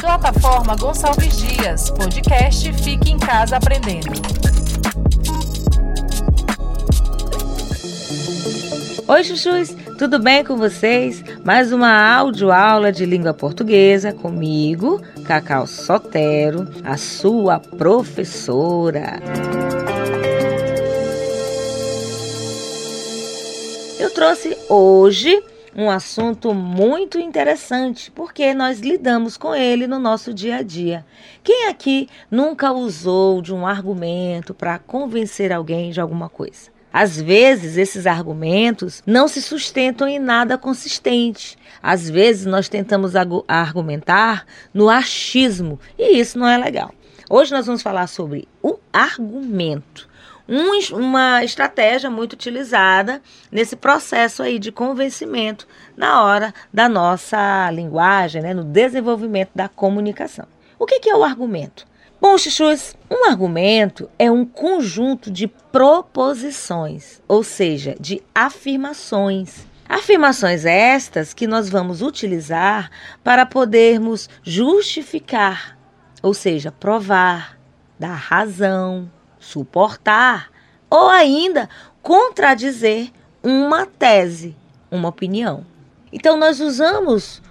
Plataforma Gonçalves Dias, podcast Fique em Casa Aprendendo. Oi, chuchus, tudo bem com vocês? Mais uma audioaula de língua portuguesa comigo, Cacau Sotero, a sua professora. Eu trouxe hoje um assunto muito interessante, porque nós lidamos com ele no nosso dia a dia. Quem aqui nunca usou de um argumento para convencer alguém de alguma coisa? Às vezes, esses argumentos não se sustentam em nada consistente. Às vezes, nós tentamos argumentar no achismo e isso não é legal. Hoje, nós vamos falar sobre o argumento um, uma estratégia muito utilizada nesse processo aí de convencimento na hora da nossa linguagem, né, no desenvolvimento da comunicação. O que, que é o argumento? Bom, chuchus, um argumento é um conjunto de proposições, ou seja, de afirmações. Afirmações estas que nós vamos utilizar para podermos justificar, ou seja, provar, dar razão, suportar ou ainda contradizer uma tese, uma opinião. Então, nós usamos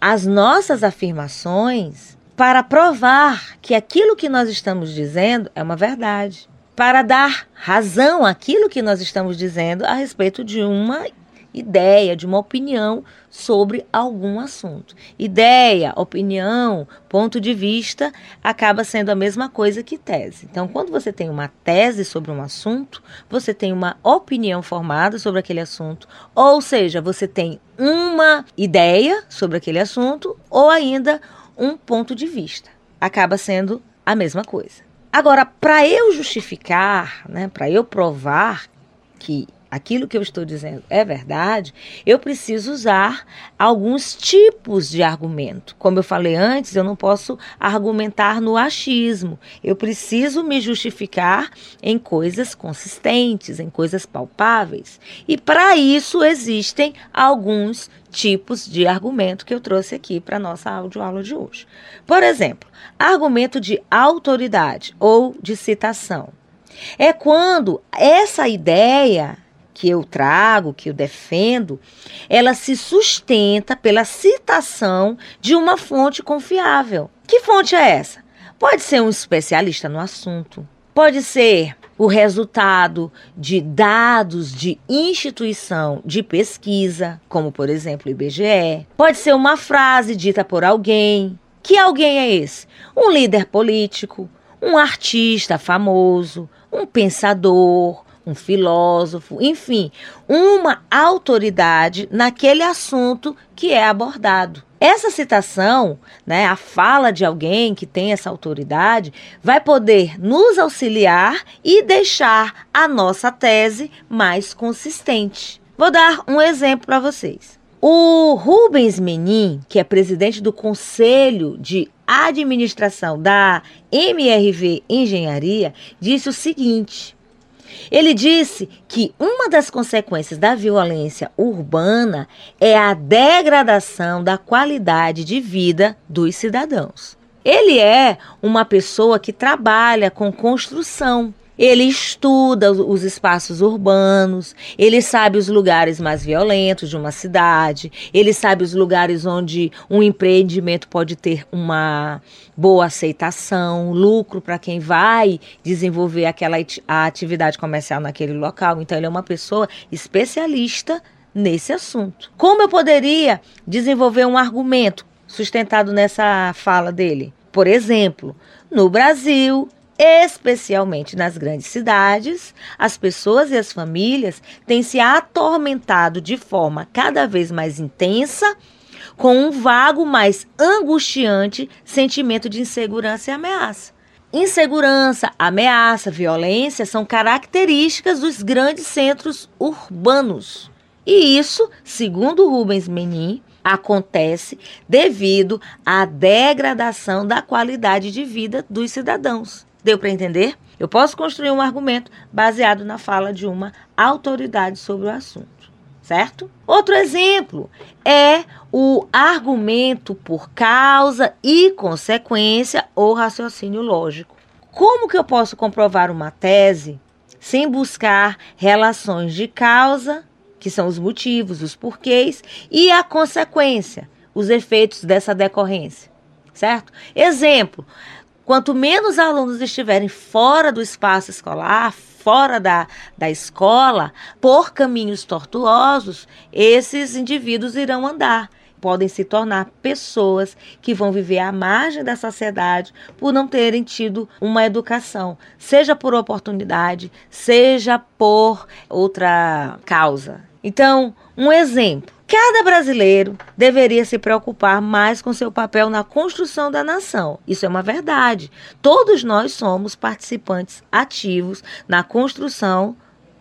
as nossas afirmações para provar que aquilo que nós estamos dizendo é uma verdade, para dar razão àquilo que nós estamos dizendo a respeito de uma ideia, de uma opinião sobre algum assunto. Ideia, opinião, ponto de vista acaba sendo a mesma coisa que tese. Então, quando você tem uma tese sobre um assunto, você tem uma opinião formada sobre aquele assunto, ou seja, você tem uma ideia sobre aquele assunto ou ainda um ponto de vista. Acaba sendo a mesma coisa. Agora, para eu justificar, né, para eu provar que aquilo que eu estou dizendo é verdade, eu preciso usar alguns tipos de argumento. Como eu falei antes, eu não posso argumentar no achismo. Eu preciso me justificar em coisas consistentes, em coisas palpáveis. E para isso existem alguns tipos de argumento que eu trouxe aqui para a nossa audioaula de hoje. Por exemplo, argumento de autoridade ou de citação. É quando essa ideia que eu trago, que eu defendo, ela se sustenta pela citação de uma fonte confiável. Que fonte é essa? Pode ser um especialista no assunto, pode ser o resultado de dados de instituição de pesquisa, como por exemplo o IBGE, pode ser uma frase dita por alguém. Que alguém é esse? Um líder político, um artista famoso, um pensador, um filósofo, enfim, uma autoridade naquele assunto que é abordado. Essa citação, né, a fala de alguém que tem essa autoridade, vai poder nos auxiliar e deixar a nossa tese mais consistente. Vou dar um exemplo para vocês. O Rubens Menin, que é presidente do Conselho de Administração da MRV Engenharia, disse o seguinte: ele disse que uma das consequências da violência urbana é a degradação da qualidade de vida dos cidadãos. Ele é uma pessoa que trabalha com construção. Ele estuda os espaços urbanos, ele sabe os lugares mais violentos de uma cidade, ele sabe os lugares onde um empreendimento pode ter uma boa aceitação, lucro para quem vai desenvolver aquela atividade comercial naquele local. Então, ele é uma pessoa especialista nesse assunto. Como eu poderia desenvolver um argumento sustentado nessa fala dele? Por exemplo, no Brasil, especialmente nas grandes cidades, as pessoas e as famílias têm se atormentado de forma cada vez mais intensa, com um vago, mais angustiante sentimento de insegurança e ameaça. Insegurança, ameaça, violência são características dos grandes centros urbanos. E isso, segundo Rubens Menin, acontece devido à degradação da qualidade de vida dos cidadãos. Deu para entender? Eu posso construir um argumento baseado na fala de uma autoridade sobre o assunto, certo? Outro exemplo é o argumento por causa e consequência ou raciocínio lógico. Como que eu posso comprovar uma tese sem buscar relações de causa, que são os motivos, os porquês, e a consequência, os efeitos dessa decorrência, certo? Exemplo: quanto menos alunos estiverem fora do espaço escolar, fora da, da escola, por caminhos tortuosos, esses indivíduos irão andar podem se tornar pessoas que vão viver à margem da sociedade por não terem tido uma educação, seja por oportunidade, seja por outra causa. Então, um exemplo. Cada brasileiro deveria se preocupar mais com seu papel na construção da nação. Isso é uma verdade. Todos nós somos participantes ativos na construção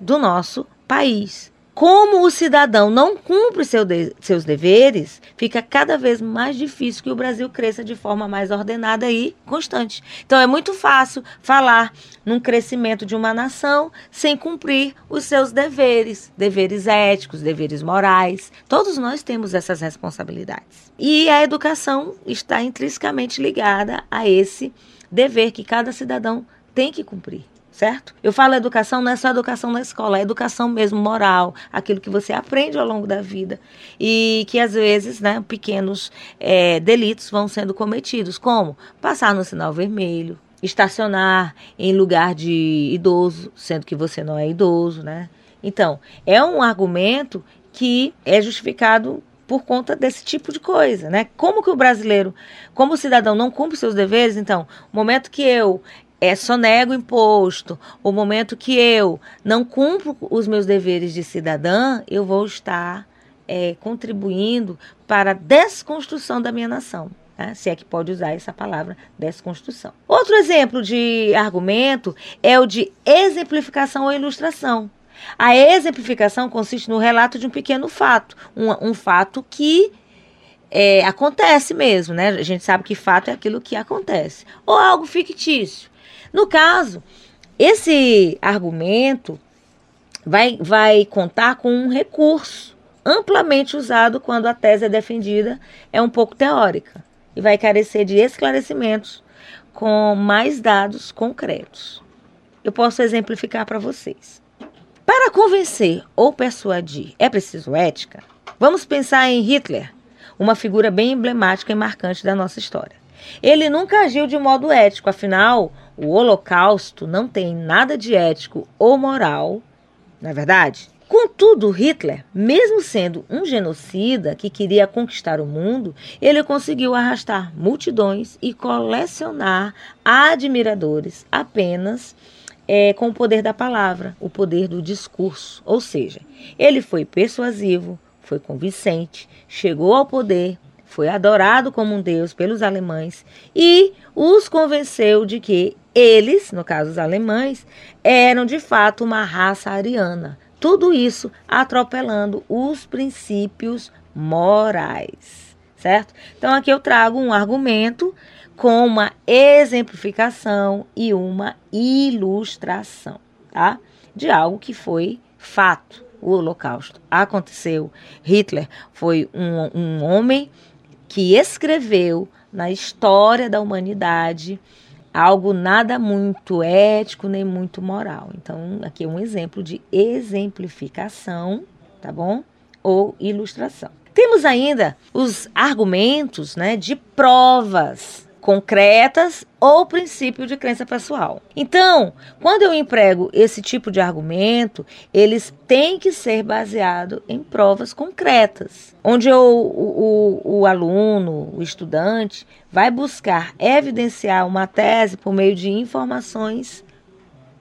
do nosso país. Como o cidadão não cumpre seu de, seus deveres, fica cada vez mais difícil que o Brasil cresça de forma mais ordenada e constante. Então é muito fácil falar num crescimento de uma nação sem cumprir os seus deveres, deveres éticos, deveres morais. Todos nós temos essas responsabilidades. E a educação está intrinsecamente ligada a esse dever que cada cidadão tem que cumprir certo? Eu falo educação, não é só educação na escola, é educação mesmo moral, aquilo que você aprende ao longo da vida e que às vezes, né, pequenos é, delitos vão sendo cometidos, como passar no sinal vermelho, estacionar em lugar de idoso, sendo que você não é idoso, né? Então, é um argumento que é justificado por conta desse tipo de coisa, né? Como que o brasileiro, como o cidadão não cumpre seus deveres, então, o momento que eu é, sonego imposto, o momento que eu não cumpro os meus deveres de cidadã, eu vou estar é, contribuindo para a desconstrução da minha nação. Né? Se é que pode usar essa palavra, desconstrução. Outro exemplo de argumento é o de exemplificação ou ilustração. A exemplificação consiste no relato de um pequeno fato, um, um fato que é, acontece mesmo, né? A gente sabe que fato é aquilo que acontece. Ou algo fictício. No caso, esse argumento vai, vai contar com um recurso amplamente usado quando a tese é defendida é um pouco teórica e vai carecer de esclarecimentos com mais dados concretos. Eu posso exemplificar para vocês. Para convencer ou persuadir é preciso ética? Vamos pensar em Hitler, uma figura bem emblemática e marcante da nossa história. Ele nunca agiu de modo ético, afinal, o Holocausto não tem nada de ético ou moral, não é verdade? Contudo, Hitler, mesmo sendo um genocida que queria conquistar o mundo, ele conseguiu arrastar multidões e colecionar admiradores apenas é, com o poder da palavra, o poder do discurso. Ou seja, ele foi persuasivo, foi convincente, chegou ao poder, foi adorado como um deus pelos alemães e os convenceu de que eles, no caso os alemães, eram de fato uma raça ariana. Tudo isso atropelando os princípios morais, certo? Então aqui eu trago um argumento com uma exemplificação e uma ilustração, tá? De algo que foi fato. O Holocausto aconteceu. Hitler foi um, um homem que escreveu na história da humanidade algo nada muito ético nem muito moral. Então, aqui é um exemplo de exemplificação, tá bom? Ou ilustração. Temos ainda os argumentos, né, de provas concretas ou princípio de crença pessoal. Então, quando eu emprego esse tipo de argumento, eles têm que ser baseados em provas concretas, onde eu, o, o, o aluno, o estudante, vai buscar evidenciar uma tese por meio de informações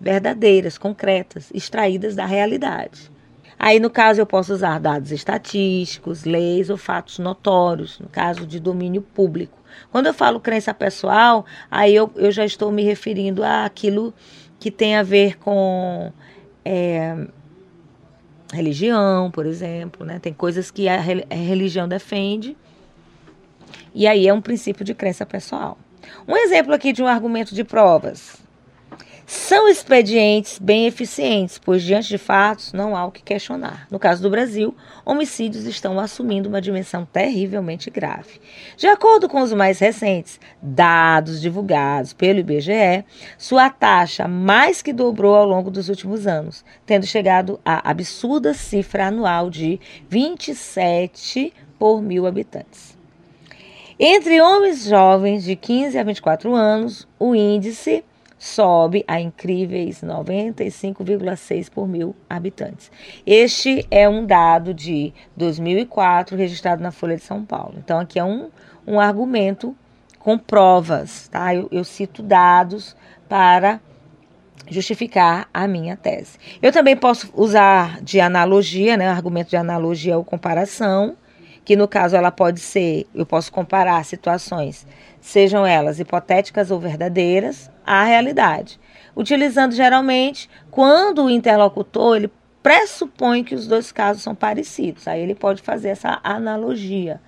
verdadeiras, concretas, extraídas da realidade. Aí, no caso, eu posso usar dados estatísticos, leis ou fatos notórios, no caso de domínio público. Quando eu falo crença pessoal, aí eu, eu já estou me referindo àquilo que tem a ver com é, religião, por exemplo. Né? Tem coisas que a, religião defende, e aí é um princípio de crença pessoal. Um exemplo aqui de um argumento de provas. São expedientes bem eficientes, pois diante de fatos não há o que questionar. No caso do Brasil, homicídios estão assumindo uma dimensão terrivelmente grave. De acordo com os mais recentes dados divulgados pelo IBGE, sua taxa mais que dobrou ao longo dos últimos anos, tendo chegado à absurda cifra anual de 27 por mil habitantes. Entre homens jovens de 15 a 24 anos, o índice sobe a incríveis 95,6 por mil habitantes. Este é um dado de 2004 registrado na Folha de São Paulo. Então, aqui é um, um argumento com provas, tá? Eu, eu cito dados para justificar a minha tese. Eu também posso usar de analogia, né, argumento de analogia ou comparação, que no caso ela pode ser, eu posso comparar situações, sejam elas hipotéticas ou verdadeiras, à realidade, utilizando geralmente quando o interlocutor ele pressupõe que os dois casos são parecidos, aí ele pode fazer essa analogia,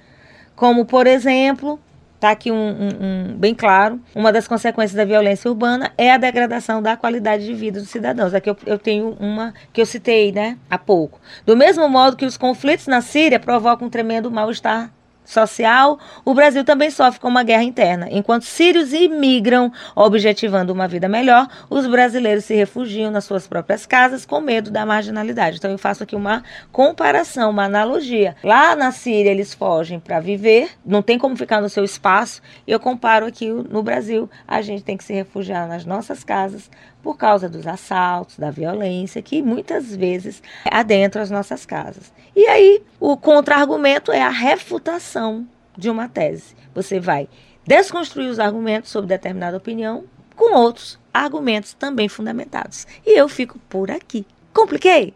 como por exemplo Está aqui um, um, um, bem claro. Uma das consequências da violência urbana é a degradação da qualidade de vida dos cidadãos. Aqui eu, eu tenho uma que eu citei né, há pouco. Do mesmo modo que os conflitos na Síria provocam um tremendo mal-estar social, o Brasil também sofre com uma guerra interna. Enquanto sírios imigram objetivando uma vida melhor, os brasileiros se refugiam nas suas próprias casas com medo da marginalidade. Então eu faço aqui uma comparação, uma analogia. Lá na Síria eles fogem para viver, não tem como ficar no seu espaço. Eu comparo aqui no Brasil, a gente tem que se refugiar nas nossas casas por causa dos assaltos, da violência que muitas vezes adentra as nossas casas. E aí, o contra-argumento é a refutação de uma tese. Você vai desconstruir os argumentos sobre determinada opinião com outros argumentos também fundamentados. E eu fico por aqui. Compliquei?